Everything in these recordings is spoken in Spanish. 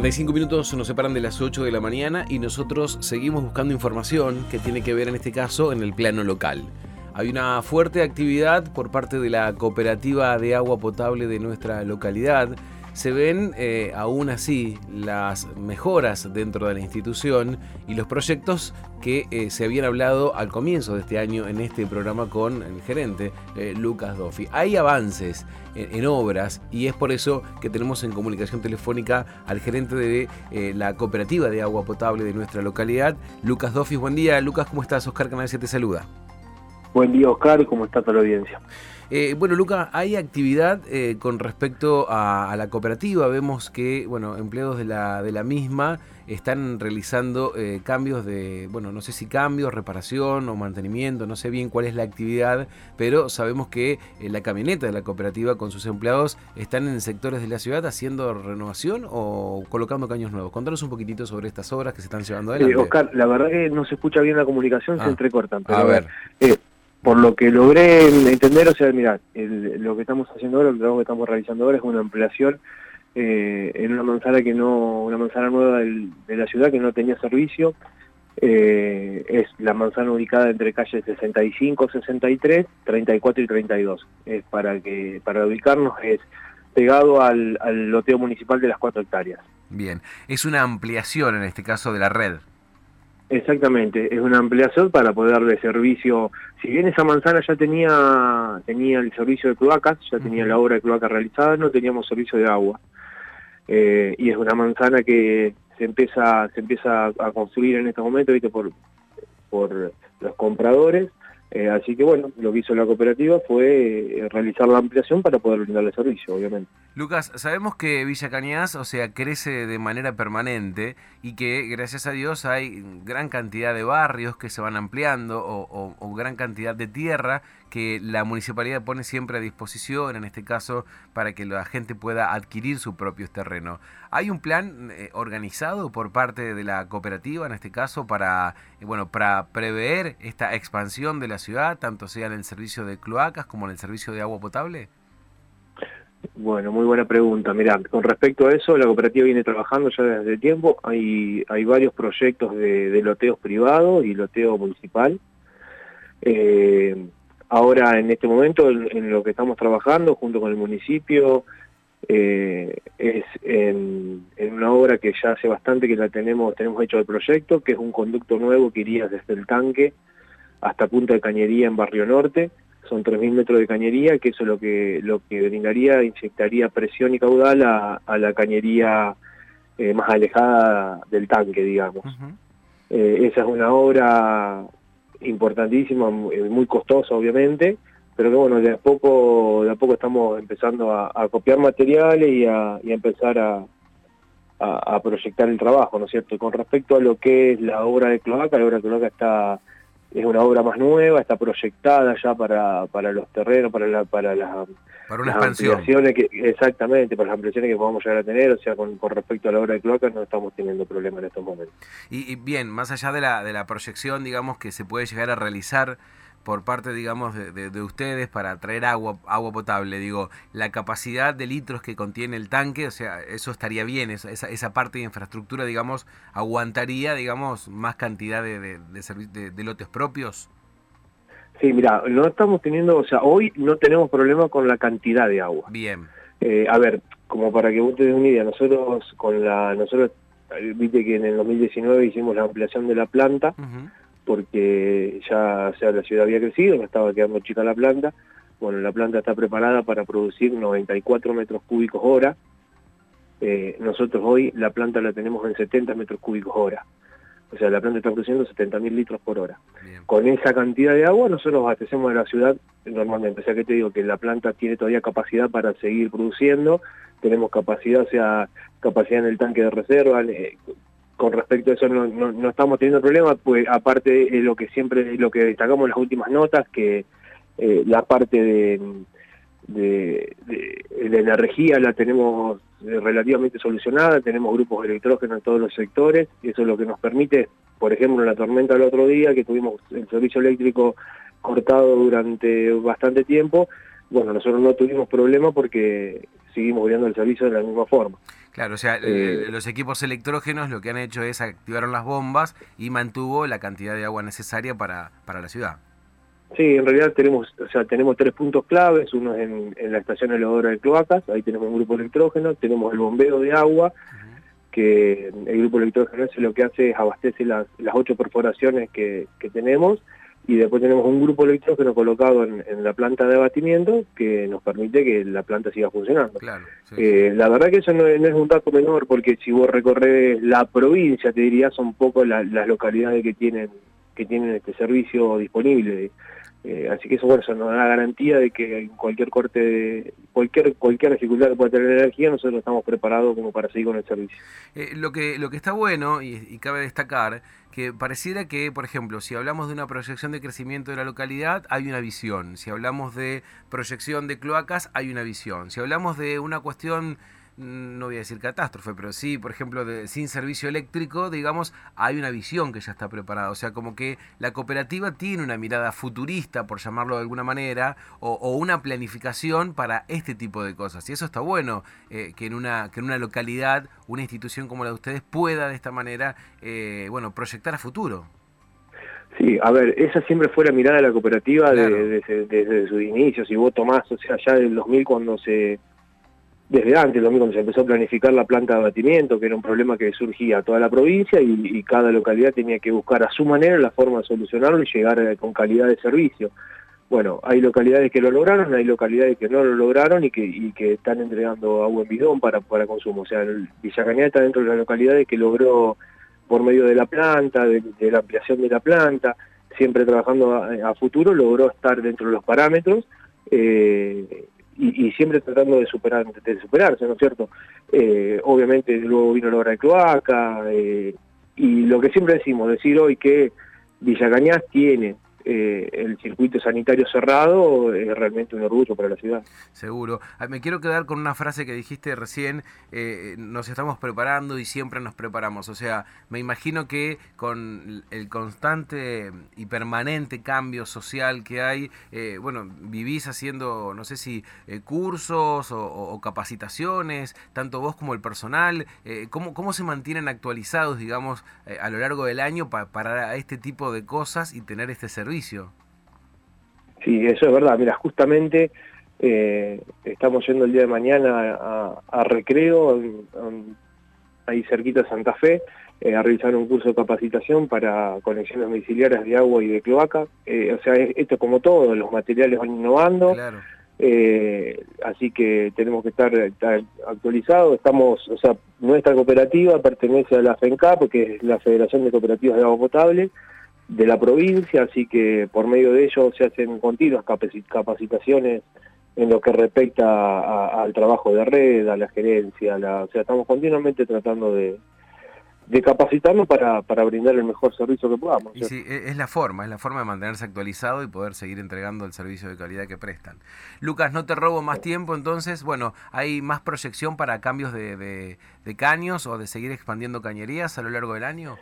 45 minutos nos separan de las 8 de la mañana y nosotros seguimos buscando información que tiene que ver en este caso en el plano local. Hay una fuerte actividad por parte de la cooperativa de agua potable de nuestra localidad se ven eh, aún así las mejoras dentro de la institución y los proyectos que eh, se habían hablado al comienzo de este año en este programa con el gerente eh, Lucas Doffi. Hay avances en, obras y es por eso que tenemos en comunicación telefónica al gerente de la cooperativa de agua potable de nuestra localidad, Lucas Doffi. Buen día, Lucas, ¿cómo estás? Oscar Canal te saluda. Buen día, Oscar, ¿cómo está toda la audiencia? Eh, bueno, Luca, hay actividad eh, con respecto a, la cooperativa. Vemos que, bueno, empleados de la, de la misma están realizando eh, cambios de, bueno, no sé si cambios, reparación o mantenimiento, no sé bien cuál es la actividad, pero sabemos que la camioneta de la cooperativa con sus empleados están en sectores de la ciudad haciendo renovación o colocando caños nuevos. Contanos un poquitito sobre estas obras que se están llevando adelante. Oscar, la verdad que no se escucha bien la comunicación, se ah. entrecortan. Pero a ver por lo que logré entender, o sea, mira, lo que estamos haciendo ahora, el trabajo que estamos realizando ahora es una ampliación eh, en una manzana que no, una manzana nueva de la ciudad que no tenía servicio. Eh, es la manzana ubicada entre calles 65, 63, 34 y 32. Es para que para ubicarnos es pegado al, al loteo municipal de las cuatro hectáreas. Bien, es una ampliación en este caso de la red. Exactamente, es una ampliación para poder darle servicio. Si bien esa manzana ya tenía tenía el servicio de cloacas, ya tenía la obra de cloacas realizada, no teníamos servicio de agua. Eh, y es una manzana que se empieza se empieza a construir en este momento, ¿viste? por por los compradores eh, así que bueno, lo que hizo la cooperativa fue eh, realizar la ampliación para poder brindarle servicio, obviamente. Lucas, sabemos que Villa Cañas, o sea, crece de manera permanente y que gracias a Dios hay gran cantidad de barrios que se van ampliando o gran cantidad de tierra que la municipalidad pone siempre a disposición, en este caso, para que la gente pueda adquirir su propio terreno. ¿Hay un plan eh, organizado por parte de la cooperativa, en este caso, para, eh, bueno, para prever esta expansión de la ciudad, tanto sea en el servicio de cloacas como en el servicio de agua potable? Bueno, muy buena pregunta. Mirá, con respecto a eso, la cooperativa viene trabajando ya desde tiempo. Hay, hay varios proyectos de, de loteos privados y loteo municipal. Eh, Ahora, en este momento, en, lo que estamos trabajando junto con el municipio, eh, es en, una obra que ya hace bastante que la tenemos, tenemos hecho el proyecto, que es un conducto nuevo que iría desde el tanque hasta Punta de Cañería en Barrio Norte. Son 3.000 metros de cañería, que eso es lo que, lo que brindaría, inyectaría presión y caudal a, la cañería eh, más alejada del tanque, digamos. Eh, esa es una obra importantísima, muy costosa obviamente, pero que bueno, de a poco, de a poco estamos empezando a, copiar materiales y a, empezar a, a, proyectar el trabajo, ¿no es cierto? Con respecto a lo que es la obra de cloaca, la obra de cloaca está es una obra más nueva, está proyectada ya para, para los terrenos, para la, para las, para una expansión. Que, exactamente, para las ampliaciones que podamos llegar a tener, o sea, con, con respecto a la obra de cloacas no estamos teniendo problemas en estos momentos. Y, y, bien, más allá de la, de la proyección, digamos, que se puede llegar a realizar por parte, digamos, de, ustedes para traer agua, agua potable. Digo, la capacidad de litros que contiene el tanque, o sea, eso estaría bien, esa, esa parte de infraestructura, digamos, aguantaría, digamos, más cantidad de, de, de lotes propios. Sí, mira, no estamos teniendo, o sea, hoy no tenemos problema con la cantidad de agua. Bien. Eh, a ver, como para que ustedes una idea, nosotros con la, nosotros, viste que en el 2019 hicimos la ampliación de la planta, porque ya sea, la ciudad había crecido, no estaba quedando chica la planta. Bueno, la planta está preparada para producir 94 metros cúbicos hora. Eh, nosotros hoy la planta la tenemos en 70 metros cúbicos hora. O sea, la planta está produciendo 70.000 litros por hora. Con esa cantidad de agua nosotros abastecemos a la ciudad normalmente. O sea, que te digo que la planta tiene todavía capacidad para seguir produciendo. Tenemos capacidad, o sea, capacidad en el tanque de reserva, eh, con respecto a eso no, no, estamos teniendo problemas, pues aparte de lo que siempre, lo que destacamos en las últimas notas, que eh, la parte de, de, de, energía la tenemos relativamente solucionada, tenemos grupos de electrógeno en todos los sectores, y eso es lo que nos permite, por ejemplo, la tormenta del otro día, que tuvimos el servicio eléctrico cortado durante bastante tiempo, bueno, nosotros no tuvimos problema porque seguimos brindando el servicio de la misma forma. Claro, o sea, eh, los equipos electrógenos lo que han hecho es activaron las bombas y mantuvo la cantidad de agua necesaria para, para la ciudad. Sí, en realidad tenemos, o sea, tenemos tres puntos claves, uno es en, la estación elevadora de cloacas, ahí tenemos un grupo electrógeno, tenemos el bombeo de agua, que el grupo electrógeno lo que hace es abastece las, las ocho perforaciones que, que tenemos, y después tenemos un grupo electrógeno colocado en, la planta de abatimiento que nos permite que la planta siga funcionando. Eh, la verdad que eso no, es un dato menor porque si vos recorres la provincia te diría son poco las localidades que tienen que tienen este servicio disponible. Eh, así que eso, bueno, eso nos da garantía de que cualquier corte, de, cualquier cualquier dificultad que pueda tener energía, nosotros estamos preparados como para seguir con el servicio. Eh, lo que lo que está bueno y, cabe destacar que pareciera que, por ejemplo, si hablamos de una proyección de crecimiento de la localidad, hay una visión. Si hablamos de proyección de cloacas, hay una visión. Si hablamos de una cuestión no voy a decir catástrofe, pero sí, por ejemplo, de, sin servicio eléctrico, digamos, hay una visión que ya está preparada. O sea, como que la cooperativa tiene una mirada futurista, por llamarlo de alguna manera, o, una planificación para este tipo de cosas. Y eso está bueno, eh, que, en una, que en una localidad, una institución como la de ustedes pueda de esta manera, eh, bueno, proyectar a futuro. Sí, a ver, esa siempre fue la mirada de la cooperativa desde, desde sus inicios. Si vos tomás, o sea, ya del 2000 cuando se desde antes, mismo cuando se empezó a planificar la planta de abatimiento, que era un problema que surgía a toda la provincia y, cada localidad tenía que buscar a su manera la forma de solucionarlo y llegar eh, con calidad de servicio. Bueno, hay localidades que lo lograron, hay localidades que no lo lograron y que, están entregando agua en bidón para, para consumo. O sea, Villa está dentro de las localidades que logró por medio de la planta, de, la ampliación de la planta, siempre trabajando a, futuro, logró estar dentro de los parámetros. Eh, y, siempre tratando de superar de superarse, ¿no es cierto? Eh, obviamente luego vino la hora de cloaca eh, y lo que siempre decimos, decir hoy que Villa Cañas tiene eh, el circuito sanitario cerrado es realmente un orgullo para la ciudad. Seguro. Ah, me quiero quedar con una frase que dijiste recién, eh, nos estamos preparando y siempre nos preparamos. O sea, me imagino que con el constante y permanente cambio social que hay, eh, bueno, vivís haciendo, no sé si cursos o, capacitaciones, tanto vos como el personal, ¿cómo, ¿cómo se mantienen actualizados, digamos, a lo largo del año para este tipo de cosas y tener este servicio? Sí, eso es verdad. Mira, justamente eh, estamos yendo el día de mañana a, Recreo, ahí cerquita de Santa Fe, eh, a realizar un curso de capacitación para conexiones domiciliarias de agua y de cloaca. Eh, o sea, esto como todo, los materiales van innovando. así que tenemos que estar, actualizados. Estamos, o sea, nuestra cooperativa pertenece a la FENCAP, que es la Federación de Cooperativas de Agua Potable, de la provincia, así que por medio de ello se hacen continuas capacitaciones en lo que respecta al trabajo de red, a la gerencia, o sea, estamos continuamente tratando de, capacitarnos para, para, brindar el mejor servicio que podamos. Y sí, e, es la forma, es la forma de mantenerse actualizado y poder seguir entregando el servicio de calidad que prestan. Lucas, no te robo más tiempo, entonces, bueno, ¿hay más proyección para cambios de, de caños o de seguir expandiendo cañerías a lo largo del año?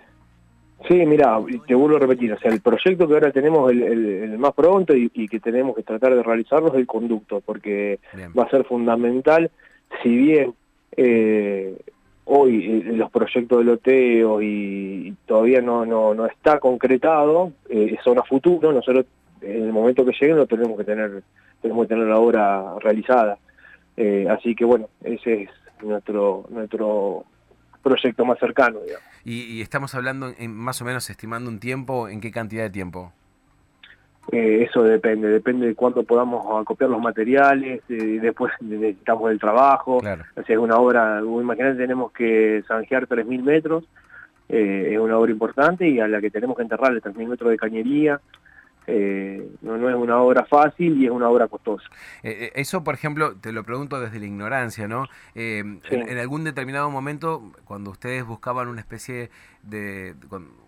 Sí, mira, te vuelvo a repetir, o sea, el proyecto que ahora tenemos el, más pronto y, que tenemos que tratar de realizarlo es el conducto, porque va a ser fundamental, si bien eh, hoy eh, los proyectos de loteo y, todavía no, no, no está concretado, eh, son a futuro, nosotros en el momento que lleguen lo tenemos que tener, tenemos que tener la obra realizada. Eh, así que bueno, ese es nuestro, nuestro proyecto más cercano, digamos. Y, estamos hablando en, más o menos estimando un tiempo, ¿en qué cantidad de tiempo? Eh, eso depende, depende de cuánto podamos acopiar los materiales, eh, después necesitamos el trabajo, claro. o sea, es una obra, imagínate, tenemos que zanjear 3.000 metros, eh, es una obra importante y a la que tenemos que enterrarle 3.000 metros de cañería, eh, no, no, es una obra fácil y es una obra costosa. Eh, eh, eso, por ejemplo, te lo pregunto desde la ignorancia, ¿no? en, algún determinado momento, cuando ustedes buscaban una especie de,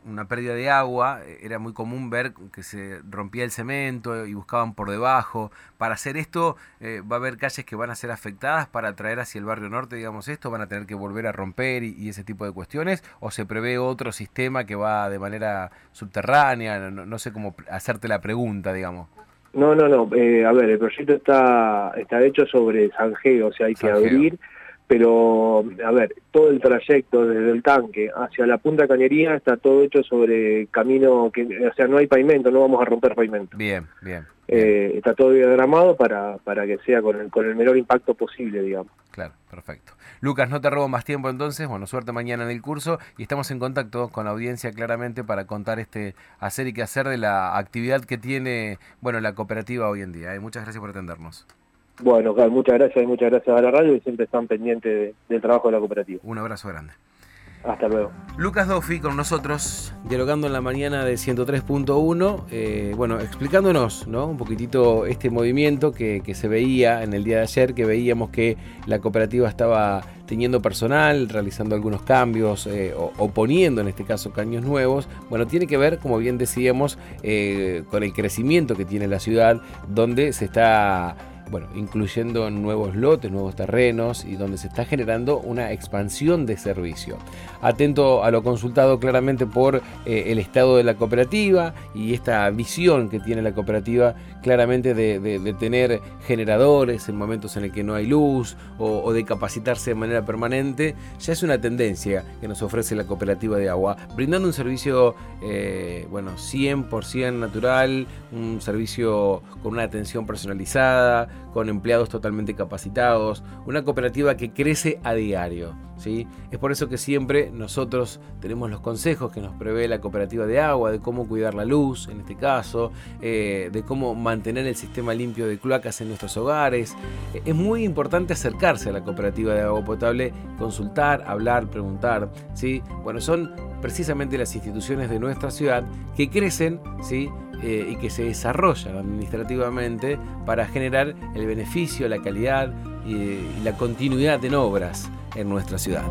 una pérdida de agua, era muy común ver que se rompía el cemento y buscaban por debajo. Para hacer esto, va a haber calles que van a ser afectadas para traer hacia el barrio norte, digamos esto, van a tener que volver a romper y, ese tipo de cuestiones, o se prevé otro sistema que va de manera subterránea, no, no sé cómo hacerte la pregunta, digamos. No, no, no. Eh, a ver, el proyecto está está hecho sobre zanjeo, o sea, hay que abrir pero a ver, todo el trayecto desde el tanque hacia la punta cañería está todo hecho sobre camino que, o sea, no hay pavimento, no vamos a romper pavimento. Bien, bien. Eh, está todo diagramado para, para que sea con el, con el menor impacto posible, digamos. Claro, perfecto. Lucas, no te robo más tiempo entonces, bueno, suerte mañana en el curso y estamos en contacto con la audiencia claramente para contar este hacer y qué hacer de la actividad que tiene, bueno, la cooperativa hoy en día. ¿eh? Muchas gracias por atendernos. Bueno, muchas gracias y muchas gracias a la radio y siempre están pendientes del trabajo de la cooperativa. Un abrazo grande. Hasta luego. Lucas Doffi con nosotros, dialogando en la mañana de 103.1, eh, bueno, explicándonos ¿no? un poquitito este movimiento que, se veía en el día de ayer, que veíamos que la cooperativa estaba teniendo personal, realizando algunos cambios eh, o, poniendo en este caso caños nuevos. Bueno, tiene que ver, como bien decíamos, eh, con el crecimiento que tiene la ciudad, donde se está bueno, incluyendo nuevos lotes, nuevos terrenos y donde se está generando una expansión de servicio. Atento a lo consultado claramente por eh, el estado de la cooperativa y esta visión que tiene la cooperativa claramente de, tener generadores en momentos en el que no hay luz o, de capacitarse de manera permanente, ya es una tendencia que nos ofrece la cooperativa de agua, brindando un servicio, eh, bueno, 100% natural, un servicio con una atención personalizada, con empleados totalmente capacitados, una cooperativa que crece a diario. ¿sí? Es por eso que siempre nosotros tenemos los consejos que nos prevé la cooperativa de agua, de cómo cuidar la luz, en este caso, eh, de cómo mantener el sistema limpio de cloacas en nuestros hogares. Es muy importante acercarse a la cooperativa de agua potable, consultar, hablar, preguntar. ¿sí? Bueno, son precisamente las instituciones de nuestra ciudad que crecen ¿sí? Eh, y que se desarrollan administrativamente para generar el beneficio, la calidad y, la continuidad en obras en nuestra ciudad.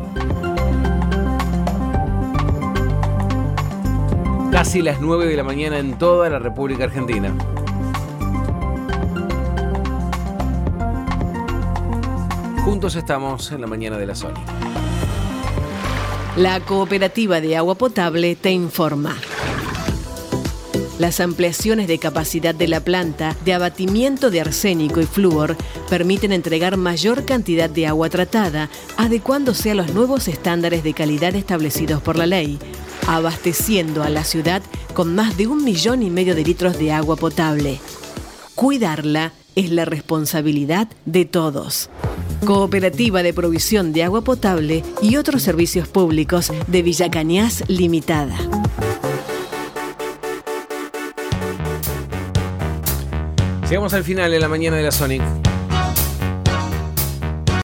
Casi las 9 de la mañana en toda la República Argentina. Juntos estamos en la mañana de la Sony. La Cooperativa de Agua Potable te informa. Las ampliaciones de capacidad de la planta de abatimiento de arsénico y flúor permiten entregar mayor cantidad de agua tratada, adecuándose a los nuevos estándares de calidad establecidos por la ley, abasteciendo a la ciudad con más de un millón y medio de litros de agua potable. Cuidarla es la responsabilidad de todos. Cooperativa de Provisión de Agua Potable y otros servicios públicos de Villa Cañas Limitada. Llegamos al final de la mañana de la Sonic.